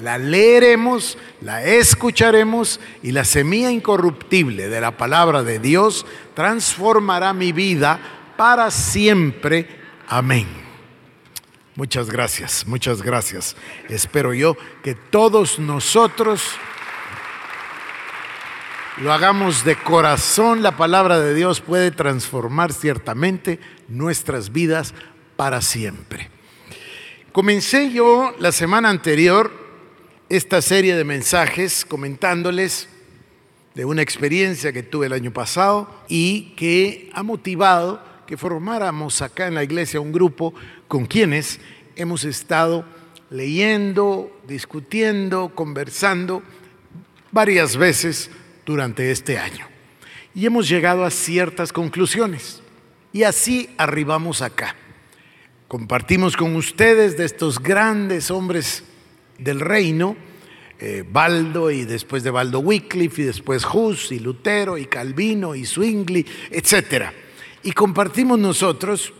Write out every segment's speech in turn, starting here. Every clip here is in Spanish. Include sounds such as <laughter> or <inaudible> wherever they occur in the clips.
la leeremos, la escucharemos y la semilla incorruptible de la palabra de Dios transformará mi vida para siempre. Amén. Muchas gracias, muchas gracias. Espero yo que todos nosotros lo hagamos de corazón. La palabra de Dios puede transformar ciertamente nuestras vidas para siempre. Comencé yo la semana anterior esta serie de mensajes comentándoles de una experiencia que tuve el año pasado y que ha motivado que formáramos acá en la iglesia un grupo con quienes hemos estado leyendo, discutiendo, conversando varias veces durante este año. Y hemos llegado a ciertas conclusiones. Y así arribamos acá. Compartimos con ustedes de estos grandes hombres del reino, eh, Baldo y después de Baldo Wycliffe y después Hus y Lutero y Calvino y Zwingli, etc. Y compartimos nosotros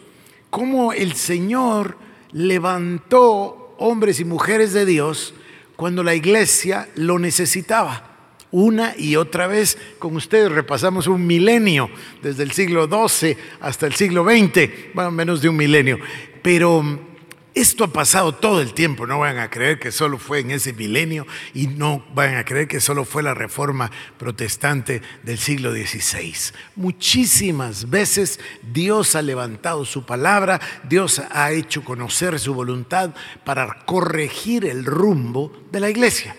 cómo el Señor levantó hombres y mujeres de Dios cuando la iglesia lo necesitaba. Una y otra vez con ustedes repasamos un milenio, desde el siglo XII hasta el siglo XX, bueno, menos de un milenio. Pero esto ha pasado todo el tiempo, no van a creer que solo fue en ese milenio y no van a creer que solo fue la reforma protestante del siglo XVI. Muchísimas veces Dios ha levantado su palabra, Dios ha hecho conocer su voluntad para corregir el rumbo de la iglesia.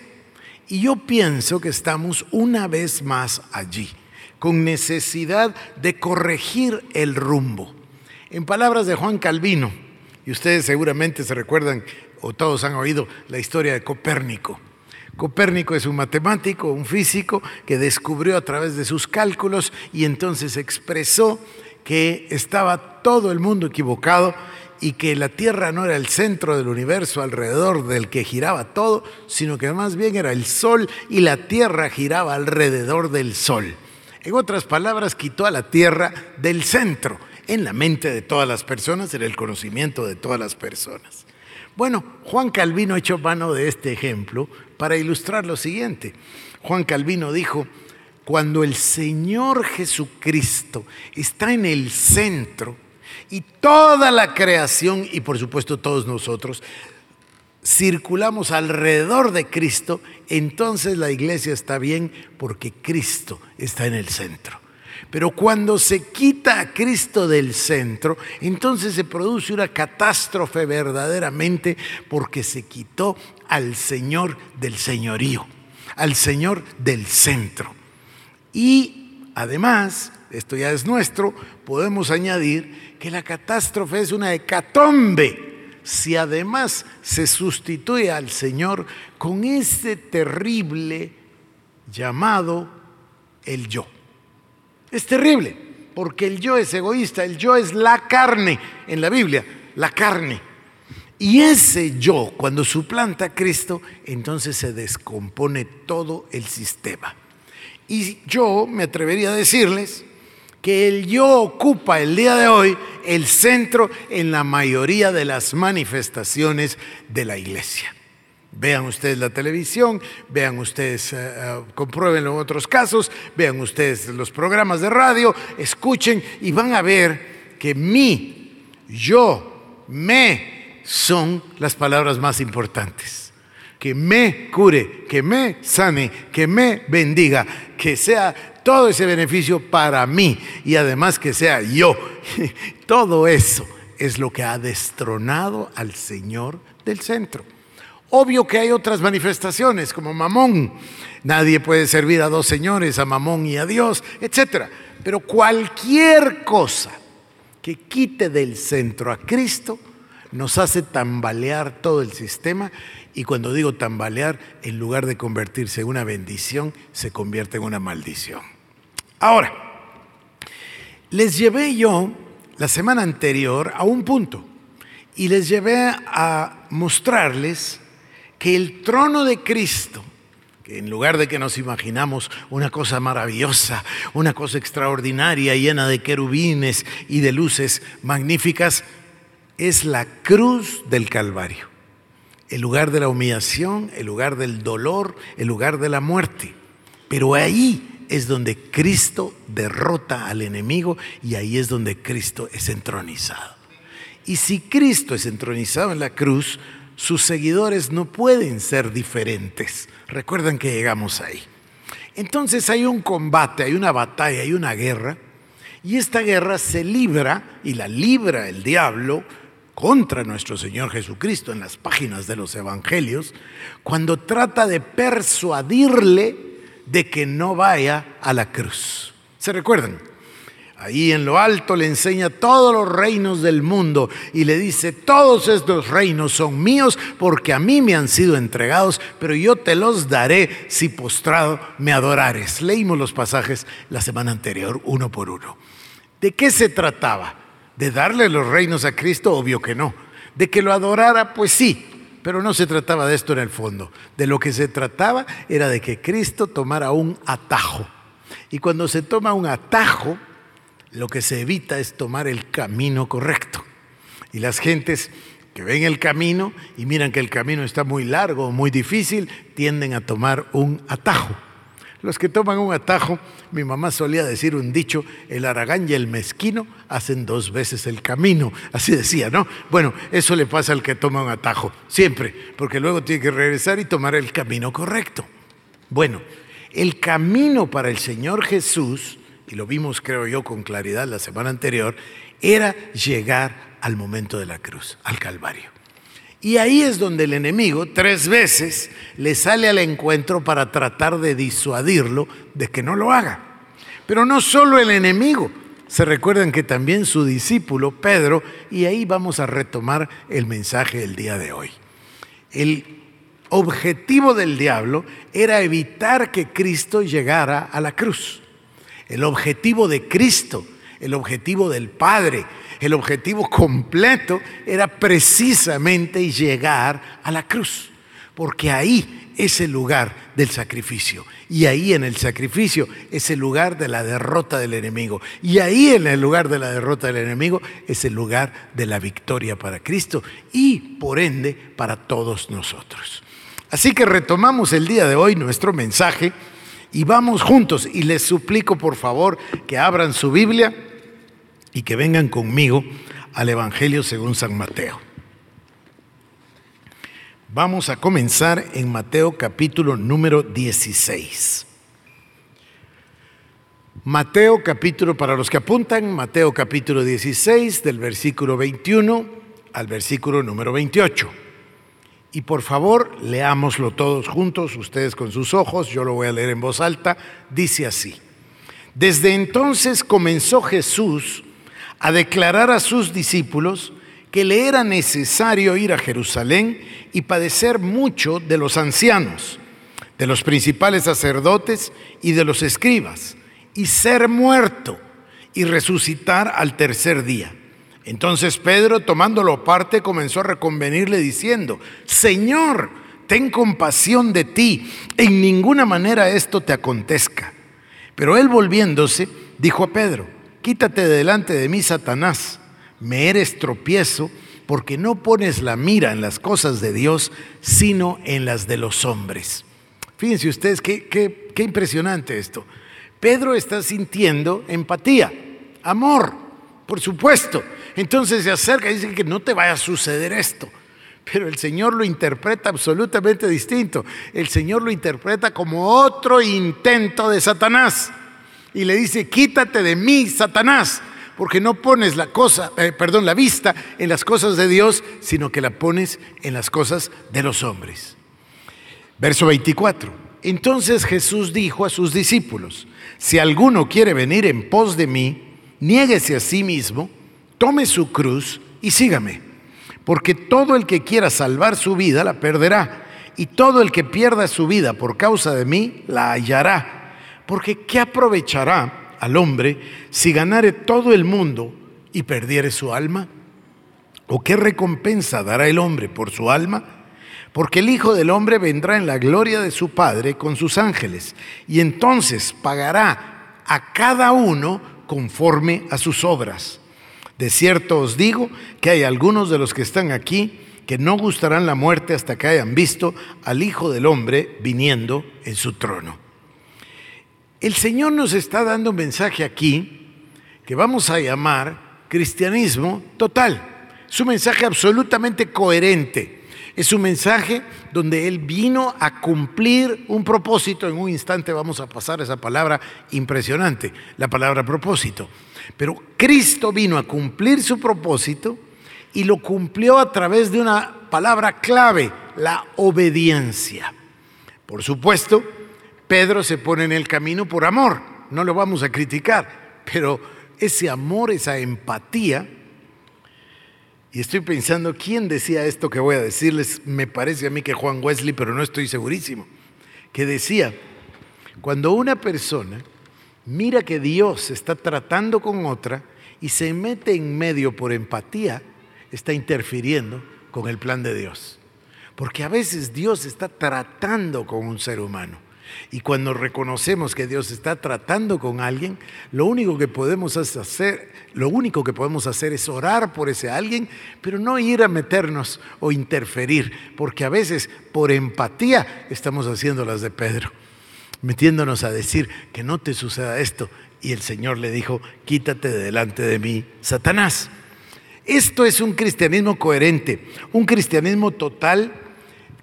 Y yo pienso que estamos una vez más allí, con necesidad de corregir el rumbo. En palabras de Juan Calvino, y ustedes seguramente se recuerdan o todos han oído la historia de Copérnico. Copérnico es un matemático, un físico que descubrió a través de sus cálculos y entonces expresó que estaba todo el mundo equivocado y que la Tierra no era el centro del universo alrededor del que giraba todo, sino que más bien era el Sol y la Tierra giraba alrededor del Sol. En otras palabras, quitó a la Tierra del centro en la mente de todas las personas, en el conocimiento de todas las personas. Bueno, Juan Calvino echó mano de este ejemplo para ilustrar lo siguiente. Juan Calvino dijo, cuando el Señor Jesucristo está en el centro y toda la creación y por supuesto todos nosotros circulamos alrededor de Cristo, entonces la iglesia está bien porque Cristo está en el centro. Pero cuando se quita a Cristo del centro, entonces se produce una catástrofe verdaderamente porque se quitó al Señor del señorío, al Señor del centro. Y además, esto ya es nuestro, podemos añadir que la catástrofe es una hecatombe si además se sustituye al Señor con ese terrible llamado el yo. Es terrible, porque el yo es egoísta, el yo es la carne en la Biblia, la carne. Y ese yo, cuando suplanta a Cristo, entonces se descompone todo el sistema. Y yo me atrevería a decirles que el yo ocupa el día de hoy el centro en la mayoría de las manifestaciones de la iglesia. Vean ustedes la televisión, vean ustedes, uh, compruébenlo en otros casos, vean ustedes los programas de radio, escuchen y van a ver que mi, yo, me son las palabras más importantes. Que me cure, que me sane, que me bendiga, que sea todo ese beneficio para mí y además que sea yo. <laughs> Todo eso es lo que ha destronado al Señor del centro. Obvio que hay otras manifestaciones como mamón. Nadie puede servir a dos señores, a mamón y a Dios, etc. Pero cualquier cosa que quite del centro a Cristo nos hace tambalear todo el sistema y cuando digo tambalear, en lugar de convertirse en una bendición, se convierte en una maldición. Ahora, les llevé yo la semana anterior a un punto y les llevé a mostrarles que el trono de Cristo, que en lugar de que nos imaginamos una cosa maravillosa, una cosa extraordinaria, llena de querubines y de luces magníficas, es la cruz del Calvario, el lugar de la humillación, el lugar del dolor, el lugar de la muerte. Pero ahí es donde Cristo derrota al enemigo y ahí es donde Cristo es entronizado. Y si Cristo es entronizado en la cruz, sus seguidores no pueden ser diferentes. Recuerdan que llegamos ahí. Entonces hay un combate, hay una batalla, hay una guerra, y esta guerra se libra y la libra el diablo contra nuestro Señor Jesucristo en las páginas de los evangelios, cuando trata de persuadirle de que no vaya a la cruz. ¿Se recuerdan? Ahí en lo alto le enseña todos los reinos del mundo y le dice, todos estos reinos son míos porque a mí me han sido entregados, pero yo te los daré si postrado me adorares. Leímos los pasajes la semana anterior, uno por uno. ¿De qué se trataba? ¿De darle los reinos a Cristo? Obvio que no. ¿De que lo adorara? Pues sí, pero no se trataba de esto en el fondo. De lo que se trataba era de que Cristo tomara un atajo. Y cuando se toma un atajo, lo que se evita es tomar el camino correcto. Y las gentes que ven el camino y miran que el camino está muy largo o muy difícil, tienden a tomar un atajo. Los que toman un atajo, mi mamá solía decir un dicho, el aragán y el mezquino hacen dos veces el camino, así decía, ¿no? Bueno, eso le pasa al que toma un atajo, siempre, porque luego tiene que regresar y tomar el camino correcto. Bueno, el camino para el Señor Jesús y lo vimos creo yo con claridad la semana anterior, era llegar al momento de la cruz, al Calvario. Y ahí es donde el enemigo tres veces le sale al encuentro para tratar de disuadirlo de que no lo haga. Pero no solo el enemigo, se recuerdan que también su discípulo Pedro, y ahí vamos a retomar el mensaje del día de hoy. El objetivo del diablo era evitar que Cristo llegara a la cruz. El objetivo de Cristo, el objetivo del Padre, el objetivo completo era precisamente llegar a la cruz, porque ahí es el lugar del sacrificio. Y ahí en el sacrificio es el lugar de la derrota del enemigo. Y ahí en el lugar de la derrota del enemigo es el lugar de la victoria para Cristo y por ende para todos nosotros. Así que retomamos el día de hoy nuestro mensaje y vamos juntos y les suplico por favor que abran su Biblia y que vengan conmigo al Evangelio según San Mateo. Vamos a comenzar en Mateo capítulo número 16. Mateo capítulo, para los que apuntan, Mateo capítulo 16 del versículo 21 al versículo número 28. Y por favor, leámoslo todos juntos, ustedes con sus ojos, yo lo voy a leer en voz alta. Dice así, desde entonces comenzó Jesús a declarar a sus discípulos que le era necesario ir a Jerusalén y padecer mucho de los ancianos, de los principales sacerdotes y de los escribas, y ser muerto y resucitar al tercer día. Entonces Pedro, tomándolo aparte, comenzó a reconvenirle diciendo, Señor, ten compasión de ti, en ninguna manera esto te acontezca. Pero él volviéndose, dijo a Pedro, quítate delante de mí, Satanás, me eres tropiezo, porque no pones la mira en las cosas de Dios, sino en las de los hombres. Fíjense ustedes qué, qué, qué impresionante esto. Pedro está sintiendo empatía, amor, por supuesto. Entonces se acerca y dice que no te vaya a suceder esto. Pero el Señor lo interpreta absolutamente distinto. El Señor lo interpreta como otro intento de Satanás. Y le dice, quítate de mí, Satanás, porque no pones la cosa, eh, perdón, la vista en las cosas de Dios, sino que la pones en las cosas de los hombres. Verso 24. Entonces Jesús dijo a sus discípulos, si alguno quiere venir en pos de mí, niéguese a sí mismo, tome su cruz y sígame. Porque todo el que quiera salvar su vida la perderá, y todo el que pierda su vida por causa de mí la hallará. Porque ¿qué aprovechará al hombre si ganare todo el mundo y perdiere su alma? ¿O qué recompensa dará el hombre por su alma? Porque el Hijo del Hombre vendrá en la gloria de su Padre con sus ángeles, y entonces pagará a cada uno conforme a sus obras. De cierto os digo que hay algunos de los que están aquí que no gustarán la muerte hasta que hayan visto al Hijo del Hombre viniendo en su trono. El Señor nos está dando un mensaje aquí que vamos a llamar cristianismo total. Es un mensaje absolutamente coherente. Es un mensaje donde Él vino a cumplir un propósito. En un instante vamos a pasar esa palabra impresionante, la palabra propósito. Pero Cristo vino a cumplir su propósito y lo cumplió a través de una palabra clave, la obediencia. Por supuesto, Pedro se pone en el camino por amor, no lo vamos a criticar, pero ese amor, esa empatía, y estoy pensando, ¿quién decía esto que voy a decirles? Me parece a mí que Juan Wesley, pero no estoy segurísimo, que decía, cuando una persona mira que Dios está tratando con otra y se mete en medio por empatía, está interfiriendo con el plan de Dios. Porque a veces Dios está tratando con un ser humano. Y cuando reconocemos que Dios está tratando con alguien, lo único que podemos hacer, lo único que podemos hacer es orar por ese alguien, pero no ir a meternos o interferir, porque a veces por empatía estamos haciendo las de Pedro metiéndonos a decir que no te suceda esto. Y el Señor le dijo, quítate de delante de mí, Satanás. Esto es un cristianismo coherente, un cristianismo total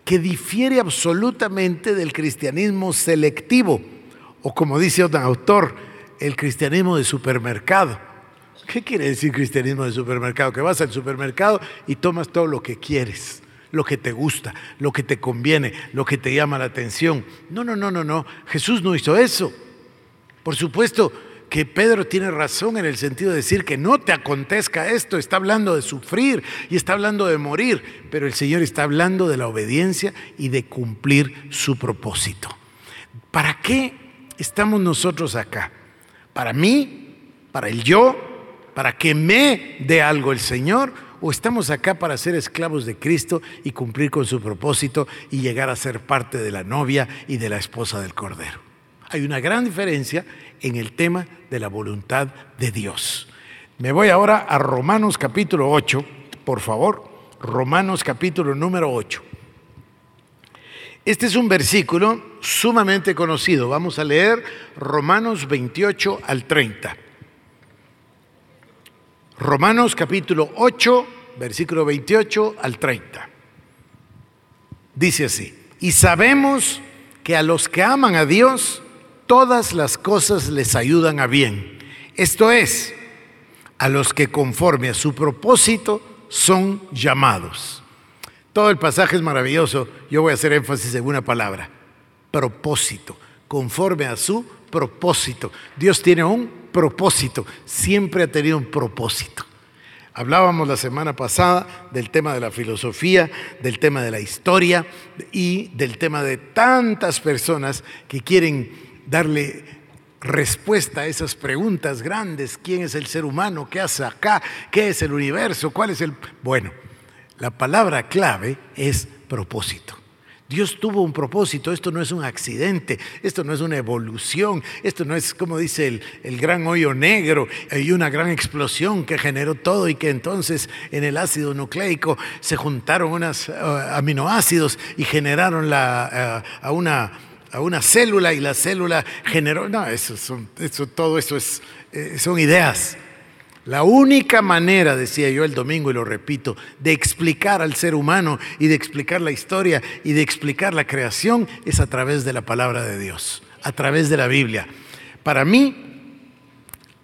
que difiere absolutamente del cristianismo selectivo, o como dice otro autor, el cristianismo de supermercado. ¿Qué quiere decir cristianismo de supermercado? Que vas al supermercado y tomas todo lo que quieres lo que te gusta, lo que te conviene, lo que te llama la atención. No, no, no, no, no. Jesús no hizo eso. Por supuesto que Pedro tiene razón en el sentido de decir que no te acontezca esto. Está hablando de sufrir y está hablando de morir, pero el Señor está hablando de la obediencia y de cumplir su propósito. ¿Para qué estamos nosotros acá? ¿Para mí? ¿Para el yo? ¿Para que me dé algo el Señor? O estamos acá para ser esclavos de Cristo y cumplir con su propósito y llegar a ser parte de la novia y de la esposa del Cordero. Hay una gran diferencia en el tema de la voluntad de Dios. Me voy ahora a Romanos capítulo 8, por favor, Romanos capítulo número 8. Este es un versículo sumamente conocido. Vamos a leer Romanos 28 al 30. Romanos capítulo 8, versículo 28 al 30. Dice así, y sabemos que a los que aman a Dios, todas las cosas les ayudan a bien. Esto es, a los que conforme a su propósito son llamados. Todo el pasaje es maravilloso. Yo voy a hacer énfasis en una palabra, propósito, conforme a su propósito. Dios tiene un propósito, siempre ha tenido un propósito. Hablábamos la semana pasada del tema de la filosofía, del tema de la historia y del tema de tantas personas que quieren darle respuesta a esas preguntas grandes. ¿Quién es el ser humano? ¿Qué hace acá? ¿Qué es el universo? ¿Cuál es el...? Bueno, la palabra clave es propósito. Dios tuvo un propósito, esto no es un accidente, esto no es una evolución, esto no es como dice el, el, gran hoyo negro, hay una gran explosión que generó todo y que entonces en el ácido nucleico se juntaron unos uh, aminoácidos y generaron la, uh, a, una, a una célula y la célula generó, no, eso, son, eso todo eso es, eh, son ideas. La única manera, decía yo el domingo y lo repito, de explicar al ser humano y de explicar la historia y de explicar la creación es a través de la palabra de Dios, a través de la Biblia. Para mí,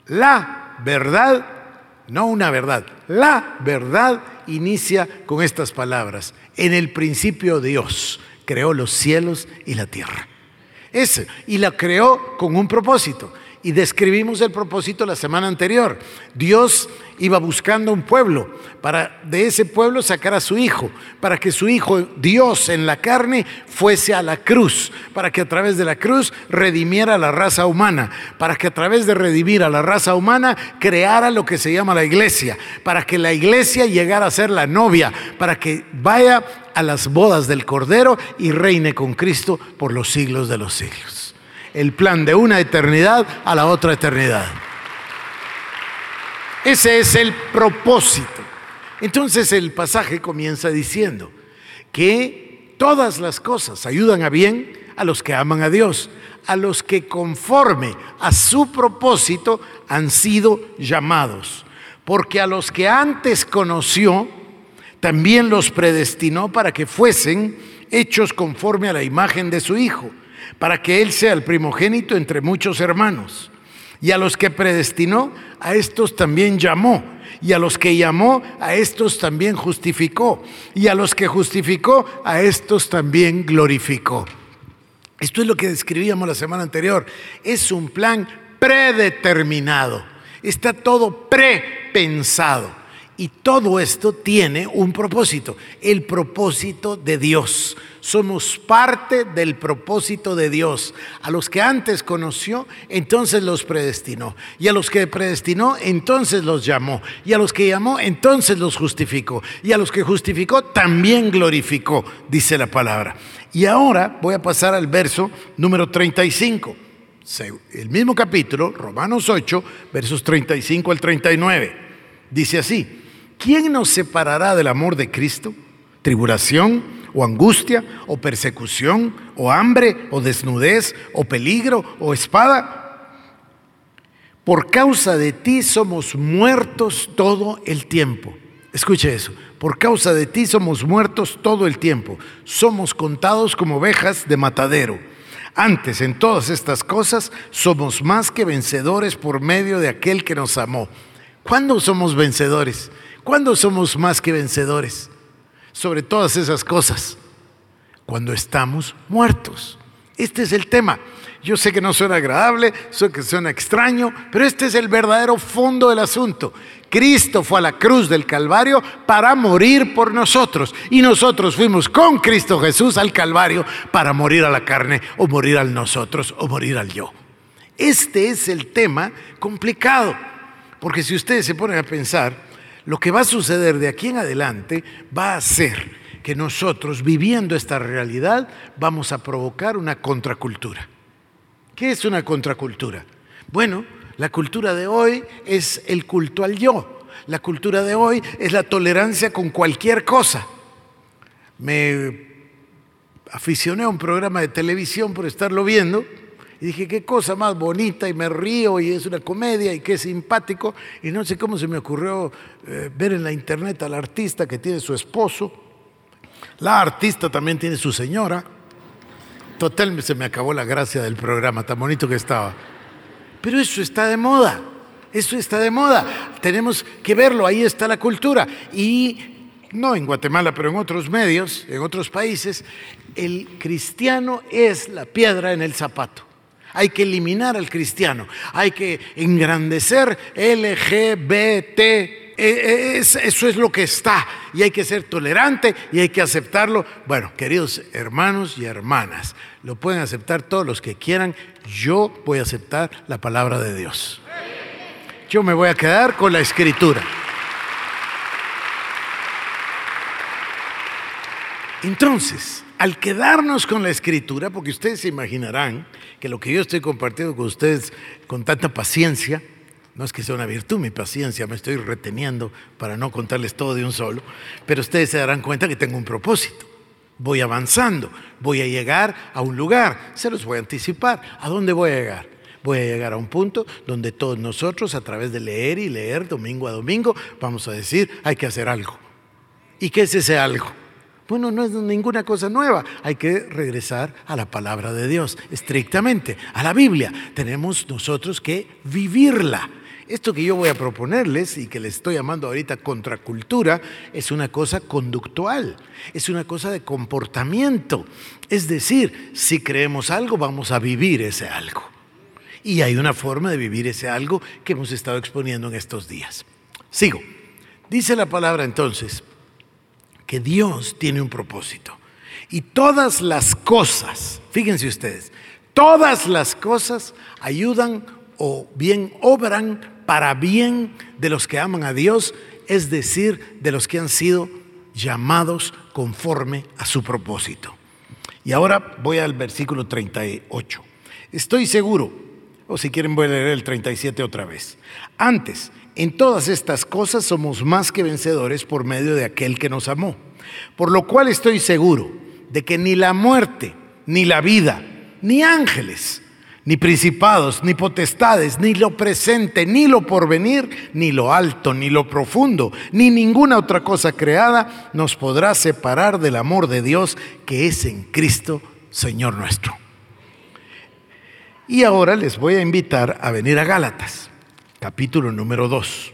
la verdad, no una verdad, la verdad inicia con estas palabras. En el principio Dios creó los cielos y la tierra. Y la creó con un propósito. Y describimos el propósito la semana anterior. Dios iba buscando un pueblo para de ese pueblo sacar a su hijo, para que su hijo, Dios en la carne, fuese a la cruz, para que a través de la cruz redimiera a la raza humana, para que a través de redimir a la raza humana creara lo que se llama la iglesia, para que la iglesia llegara a ser la novia, para que vaya a las bodas del Cordero y reine con Cristo por los siglos de los siglos. El plan de una eternidad a la otra eternidad. Ese es el propósito. Entonces el pasaje comienza diciendo que todas las cosas ayudan a bien a los que aman a Dios, a los que conforme a su propósito han sido llamados. Porque a los que antes conoció, también los predestinó para que fuesen hechos conforme a la imagen de su Hijo, para que Él sea el primogénito entre muchos hermanos. Y a los que predestinó, a estos también llamó. Y a los que llamó, a estos también justificó. Y a los que justificó, a estos también glorificó. Esto es lo que describíamos la semana anterior. Es un plan predeterminado. Está todo prepensado. Y todo esto tiene un propósito, el propósito de Dios. Somos parte del propósito de Dios. A los que antes conoció, entonces los predestinó. Y a los que predestinó, entonces los llamó. Y a los que llamó, entonces los justificó. Y a los que justificó, también glorificó, dice la palabra. Y ahora voy a pasar al verso número 35. El mismo capítulo, Romanos 8, versos 35 al 39. Dice así. ¿Quién nos separará del amor de Cristo? ¿Tribulación o angustia o persecución o hambre o desnudez o peligro o espada? Por causa de ti somos muertos todo el tiempo. Escuche eso. Por causa de ti somos muertos todo el tiempo. Somos contados como ovejas de matadero. Antes, en todas estas cosas, somos más que vencedores por medio de aquel que nos amó. ¿Cuándo somos vencedores? ¿Cuándo somos más que vencedores sobre todas esas cosas? Cuando estamos muertos. Este es el tema. Yo sé que no suena agradable, sé que suena extraño, pero este es el verdadero fondo del asunto. Cristo fue a la cruz del Calvario para morir por nosotros y nosotros fuimos con Cristo Jesús al Calvario para morir a la carne o morir al nosotros o morir al yo. Este es el tema complicado, porque si ustedes se ponen a pensar, lo que va a suceder de aquí en adelante va a ser que nosotros, viviendo esta realidad, vamos a provocar una contracultura. ¿Qué es una contracultura? Bueno, la cultura de hoy es el culto al yo. La cultura de hoy es la tolerancia con cualquier cosa. Me aficioné a un programa de televisión por estarlo viendo y dije, qué cosa más bonita, y me río, y es una comedia, y qué simpático. Y no sé cómo se me ocurrió eh, ver en la internet al artista que tiene su esposo. La artista también tiene su señora. Total, se me acabó la gracia del programa, tan bonito que estaba. Pero eso está de moda. Eso está de moda. Tenemos que verlo, ahí está la cultura. Y no en Guatemala, pero en otros medios, en otros países, el cristiano es la piedra en el zapato hay que eliminar al cristiano, hay que engrandecer LGBT. E, e, eso es lo que está y hay que ser tolerante y hay que aceptarlo. Bueno, queridos hermanos y hermanas, lo pueden aceptar todos los que quieran. Yo voy a aceptar la palabra de Dios. Yo me voy a quedar con la escritura. Entonces, al quedarnos con la escritura, porque ustedes se imaginarán que lo que yo estoy compartiendo con ustedes con tanta paciencia, no es que sea una virtud mi paciencia, me estoy reteniendo para no contarles todo de un solo, pero ustedes se darán cuenta que tengo un propósito. Voy avanzando, voy a llegar a un lugar, se los voy a anticipar. ¿A dónde voy a llegar? Voy a llegar a un punto donde todos nosotros, a través de leer y leer domingo a domingo, vamos a decir, hay que hacer algo. ¿Y qué es ese algo? Bueno, no es ninguna cosa nueva. Hay que regresar a la palabra de Dios, estrictamente, a la Biblia. Tenemos nosotros que vivirla. Esto que yo voy a proponerles y que les estoy llamando ahorita contracultura es una cosa conductual, es una cosa de comportamiento. Es decir, si creemos algo, vamos a vivir ese algo. Y hay una forma de vivir ese algo que hemos estado exponiendo en estos días. Sigo. Dice la palabra entonces que Dios tiene un propósito. Y todas las cosas, fíjense ustedes, todas las cosas ayudan o bien obran para bien de los que aman a Dios, es decir, de los que han sido llamados conforme a su propósito. Y ahora voy al versículo 38. Estoy seguro, o si quieren voy a leer el 37 otra vez. Antes, en todas estas cosas somos más que vencedores por medio de aquel que nos amó. Por lo cual estoy seguro de que ni la muerte, ni la vida, ni ángeles, ni principados, ni potestades, ni lo presente, ni lo porvenir, ni lo alto, ni lo profundo, ni ninguna otra cosa creada nos podrá separar del amor de Dios que es en Cristo, Señor nuestro. Y ahora les voy a invitar a venir a Gálatas, capítulo número 2.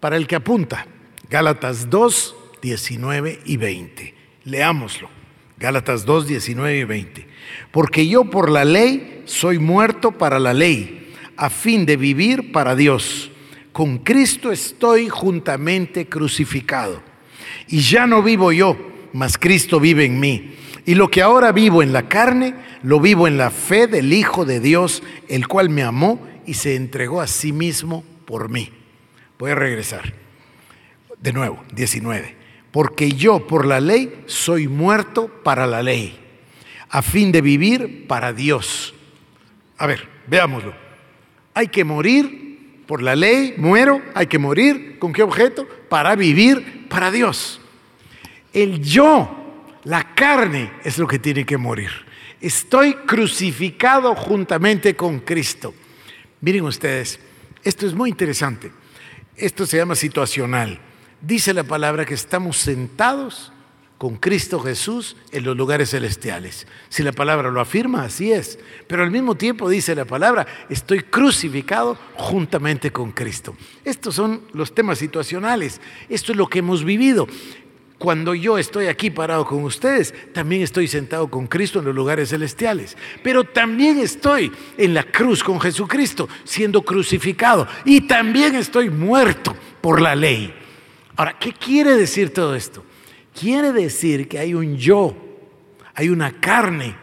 Para el que apunta, Gálatas 2, 19 y 20. Leámoslo. Gálatas 2, 19 y 20. Porque yo por la ley soy muerto para la ley, a fin de vivir para Dios. Con Cristo estoy juntamente crucificado. Y ya no vivo yo, mas Cristo vive en mí. Y lo que ahora vivo en la carne, lo vivo en la fe del Hijo de Dios, el cual me amó y se entregó a sí mismo por mí. Voy a regresar. De nuevo, 19 porque yo por la ley soy muerto para la ley, a fin de vivir para Dios. A ver, veámoslo. Hay que morir por la ley, muero, hay que morir, ¿con qué objeto? Para vivir para Dios. El yo, la carne, es lo que tiene que morir. Estoy crucificado juntamente con Cristo. Miren ustedes, esto es muy interesante. Esto se llama situacional dice la palabra que estamos sentados con Cristo Jesús en los lugares celestiales. Si la palabra lo afirma, así es. Pero al mismo tiempo dice la palabra, estoy crucificado juntamente con Cristo. Estos son los temas situacionales. Esto es lo que hemos vivido. Cuando yo estoy aquí parado con ustedes, también estoy sentado con Cristo en los lugares celestiales. Pero también estoy en la cruz con Jesucristo, siendo crucificado. Y también estoy muerto por la ley. Ahora, ¿qué quiere decir todo esto? Quiere decir que hay un yo, hay una carne,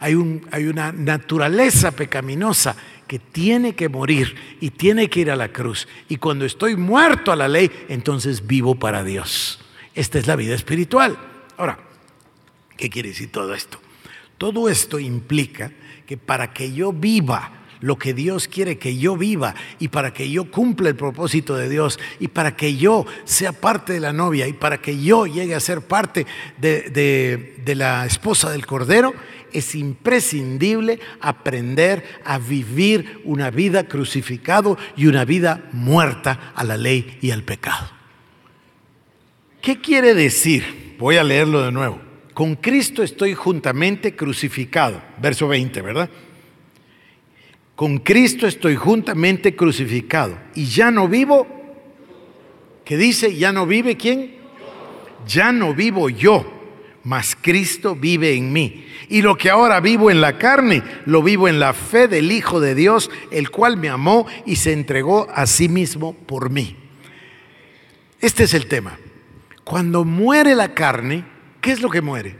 hay, un, hay una naturaleza pecaminosa que tiene que morir y tiene que ir a la cruz. Y cuando estoy muerto a la ley, entonces vivo para Dios. Esta es la vida espiritual. Ahora, ¿qué quiere decir todo esto? Todo esto implica que para que yo viva lo que Dios quiere que yo viva y para que yo cumpla el propósito de Dios y para que yo sea parte de la novia y para que yo llegue a ser parte de, de la esposa del Cordero, es imprescindible aprender a vivir una vida crucificado y una vida muerta a la ley y al pecado. ¿Qué quiere decir? Voy a leerlo de nuevo. Con Cristo estoy juntamente crucificado. Verso 20, ¿verdad? Con Cristo estoy juntamente crucificado. Y ya no vivo, ¿qué dice? ¿Ya no vive quién? Ya no vivo yo, mas Cristo vive en mí. Y lo que ahora vivo en la carne, lo vivo en la fe del Hijo de Dios, el cual me amó y se entregó a sí mismo por mí. Este es el tema. Cuando muere la carne, ¿qué es lo que muere?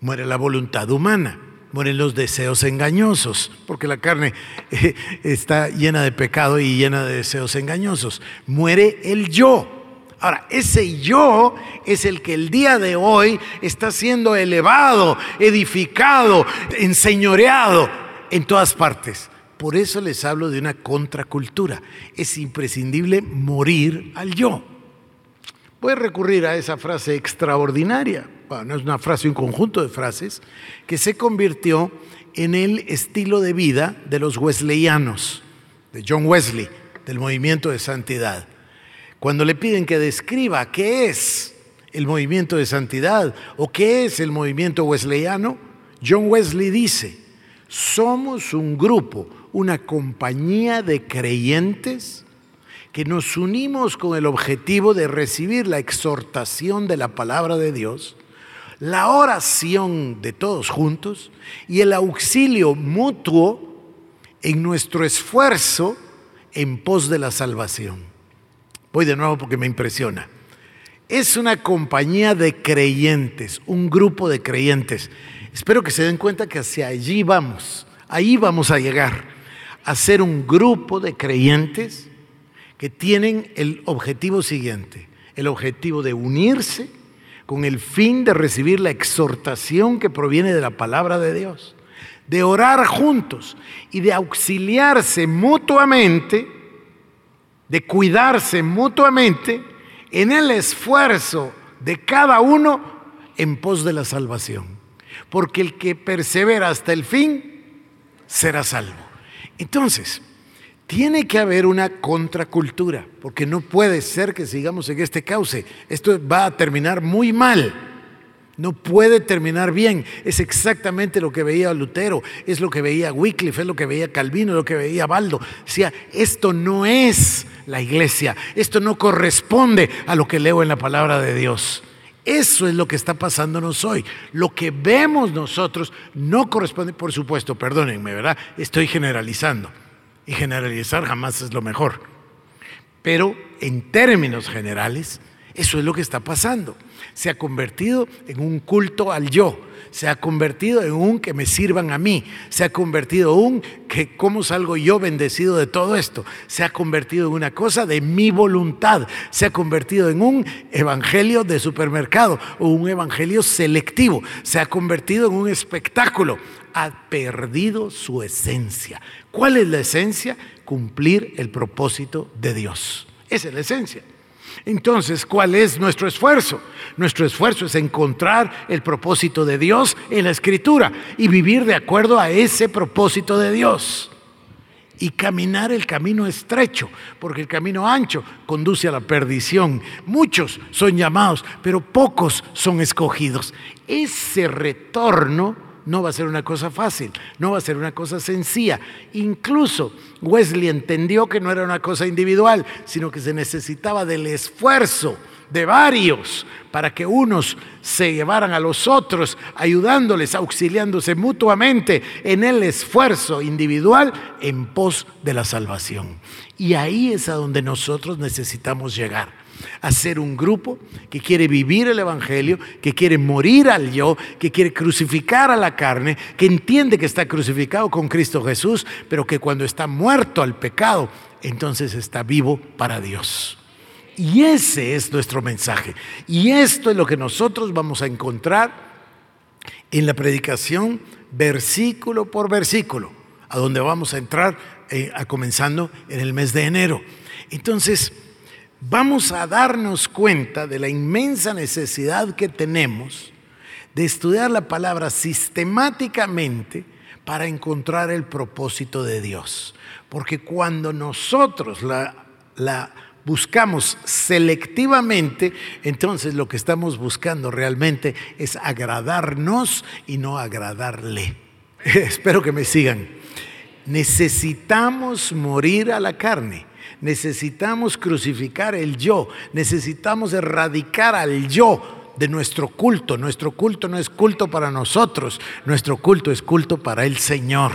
Muere la voluntad humana mueren los deseos engañosos, porque la carne eh, está llena de pecado y llena de deseos engañosos. Muere el yo. Ahora, ese yo es el que el día de hoy está siendo elevado, edificado, enseñoreado en todas partes. Por eso les hablo de una contracultura. Es imprescindible morir al yo. Voy a recurrir a esa frase extraordinaria no es una frase, un conjunto de frases, que se convirtió en el estilo de vida de los wesleyanos, de John Wesley, del movimiento de santidad. Cuando le piden que describa qué es el movimiento de santidad o qué es el movimiento wesleyano, John Wesley dice, somos un grupo, una compañía de creyentes que nos unimos con el objetivo de recibir la exhortación de la palabra de Dios la oración de todos juntos y el auxilio mutuo en nuestro esfuerzo en pos de la salvación. Voy de nuevo porque me impresiona. Es una compañía de creyentes, un grupo de creyentes. Espero que se den cuenta que hacia allí vamos, ahí vamos a llegar, a ser un grupo de creyentes que tienen el objetivo siguiente, el objetivo de unirse con el fin de recibir la exhortación que proviene de la palabra de Dios, de orar juntos y de auxiliarse mutuamente, de cuidarse mutuamente en el esfuerzo de cada uno en pos de la salvación. Porque el que persevera hasta el fin será salvo. Entonces, tiene que haber una contracultura, porque no puede ser que sigamos en este cauce. Esto va a terminar muy mal. No puede terminar bien. Es exactamente lo que veía Lutero, es lo que veía Wycliffe, es lo que veía Calvino, es lo que veía Baldo. Decía, esto no es la iglesia, esto no corresponde a lo que leo en la palabra de Dios. Eso es lo que está pasándonos hoy. Lo que vemos nosotros no corresponde, por supuesto, perdónenme, ¿verdad? Estoy generalizando y generalizar jamás es lo mejor. Pero en términos generales, eso es lo que está pasando. Se ha convertido en un culto al yo, se ha convertido en un que me sirvan a mí, se ha convertido en un que cómo salgo yo bendecido de todo esto, se ha convertido en una cosa de mi voluntad, se ha convertido en un evangelio de supermercado o un evangelio selectivo, se ha convertido en un espectáculo, ha perdido su esencia. ¿Cuál es la esencia? Cumplir el propósito de Dios. Esa es la esencia. Entonces, ¿cuál es nuestro esfuerzo? Nuestro esfuerzo es encontrar el propósito de Dios en la escritura y vivir de acuerdo a ese propósito de Dios. Y caminar el camino estrecho, porque el camino ancho conduce a la perdición. Muchos son llamados, pero pocos son escogidos. Ese retorno no va a ser una cosa fácil, no va a ser una cosa sencilla. Incluso Wesley entendió que no era una cosa individual, sino que se necesitaba del esfuerzo de varios para que unos se llevaran a los otros, ayudándoles, auxiliándose mutuamente en el esfuerzo individual en pos de la salvación. Y ahí es a donde nosotros necesitamos llegar a ser un grupo que quiere vivir el Evangelio, que quiere morir al yo, que quiere crucificar a la carne, que entiende que está crucificado con Cristo Jesús, pero que cuando está muerto al pecado, entonces está vivo para Dios. Y ese es nuestro mensaje. Y esto es lo que nosotros vamos a encontrar en la predicación versículo por versículo, a donde vamos a entrar eh, a comenzando en el mes de enero. Entonces, vamos a darnos cuenta de la inmensa necesidad que tenemos de estudiar la palabra sistemáticamente para encontrar el propósito de Dios. Porque cuando nosotros la, buscamos selectivamente, entonces lo que estamos buscando realmente es agradarnos y no agradarle. <laughs> Espero que me sigan. Necesitamos morir a la carne necesitamos crucificar el yo, necesitamos erradicar al yo de nuestro culto. Nuestro culto no es culto para nosotros, nuestro culto es culto para el Señor.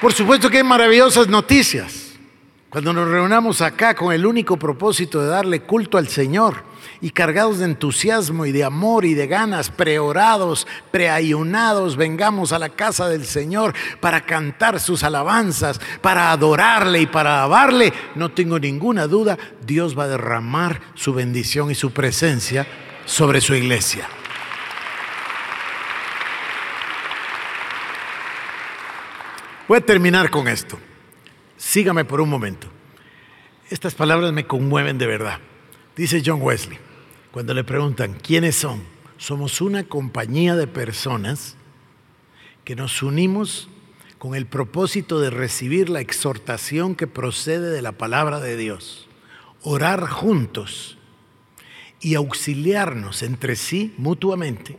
Por supuesto que hay maravillosas noticias. Cuando nos reunamos acá con el único propósito de darle culto al Señor y cargados de entusiasmo y de amor y de ganas, preorados, preayunados, vengamos a la casa del Señor para cantar sus alabanzas, para adorarle y para alabarle, no tengo ninguna duda, Dios va a derramar su bendición y su presencia sobre su iglesia. Voy a terminar con esto. Sígame por un momento. Estas palabras me conmueven de verdad. Dice John Wesley, cuando le preguntan, ¿quiénes son? Somos una compañía de personas que nos unimos con el propósito de recibir la exhortación que procede de la palabra de Dios, orar juntos y auxiliarnos entre sí mutuamente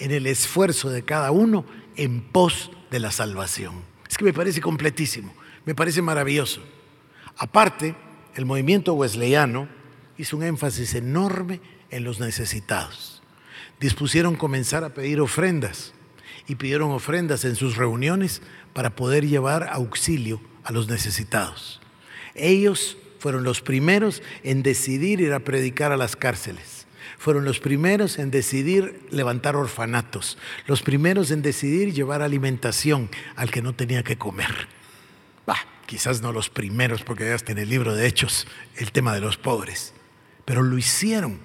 en el esfuerzo de cada uno en pos de la salvación. Es que me parece completísimo. Me parece maravilloso. Aparte, el movimiento wesleyano hizo un énfasis enorme en los necesitados. dispusieron comenzar a pedir ofrendas y pidieron ofrendas en sus reuniones para poder llevar auxilio a los necesitados. Ellos fueron los primeros en decidir ir a predicar a las cárceles. Fueron los primeros en decidir levantar orfanatos, los primeros en decidir llevar alimentación al que no tenía que comer. Quizás no los primeros, porque ya está en el libro de Hechos el tema de los pobres, pero lo hicieron.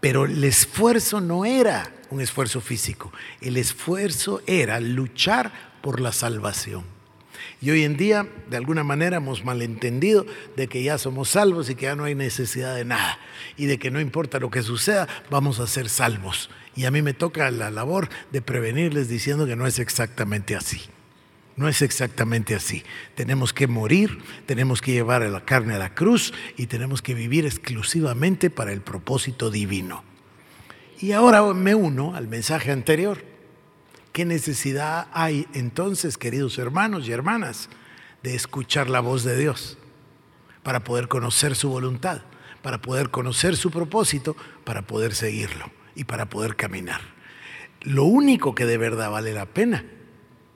Pero el esfuerzo no era un esfuerzo físico, el esfuerzo era luchar por la salvación. Y hoy en día, de alguna manera, hemos malentendido de que ya somos salvos y que ya no hay necesidad de nada. Y de que no importa lo que suceda, vamos a ser salvos. Y a mí me toca la labor de prevenirles diciendo que no es exactamente así. No es exactamente así. Tenemos que morir, tenemos que llevar la carne a la cruz y tenemos que vivir exclusivamente para el propósito divino. Y ahora me uno al mensaje anterior. ¿Qué necesidad hay entonces, queridos hermanos y hermanas, de escuchar la voz de Dios para poder conocer su voluntad, para poder conocer su propósito, para poder seguirlo y para poder caminar? Lo único que de verdad vale la pena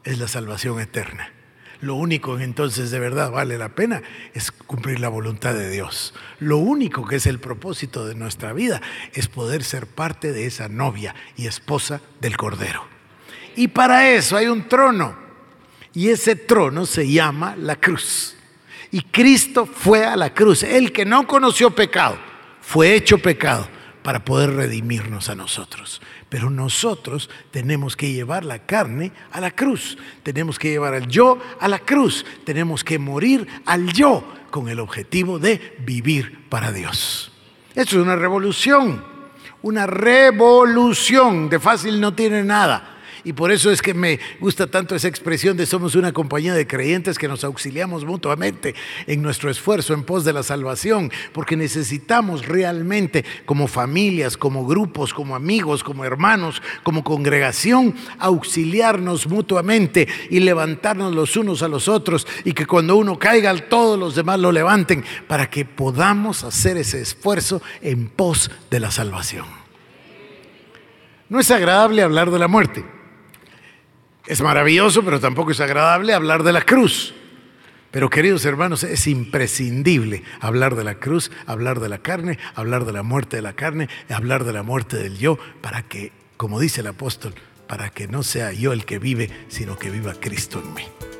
es la salvación eterna. Lo único que entonces de verdad vale la pena es cumplir la voluntad de Dios. Lo único que es el propósito de nuestra vida es poder ser parte de esa novia y esposa del Cordero. Y para eso hay un trono. Y ese trono se llama la cruz. Y Cristo fue a la cruz. El que no conoció pecado, fue hecho pecado para poder redimirnos a nosotros. Pero nosotros tenemos que llevar la carne a la cruz, tenemos que llevar al yo a la cruz, tenemos que morir al yo con el objetivo de vivir para Dios. Esto es una revolución, una revolución, de fácil no tiene nada. Y por eso es que me gusta tanto esa expresión de somos una compañía de creyentes que nos auxiliamos mutuamente en nuestro esfuerzo en pos de la salvación, porque necesitamos realmente como familias, como grupos, como amigos, como hermanos, como congregación, auxiliarnos mutuamente y levantarnos los unos a los otros y que cuando uno caiga todos los demás lo levanten para que podamos hacer ese esfuerzo en pos de la salvación. No es agradable hablar de la muerte. Es maravilloso, pero tampoco es agradable hablar de la cruz. Pero queridos hermanos, es imprescindible hablar de la cruz, hablar de la carne, hablar de la muerte de la carne, hablar de la muerte del yo, para que, como dice el apóstol, para que no sea yo el que vive, sino que viva Cristo en mí.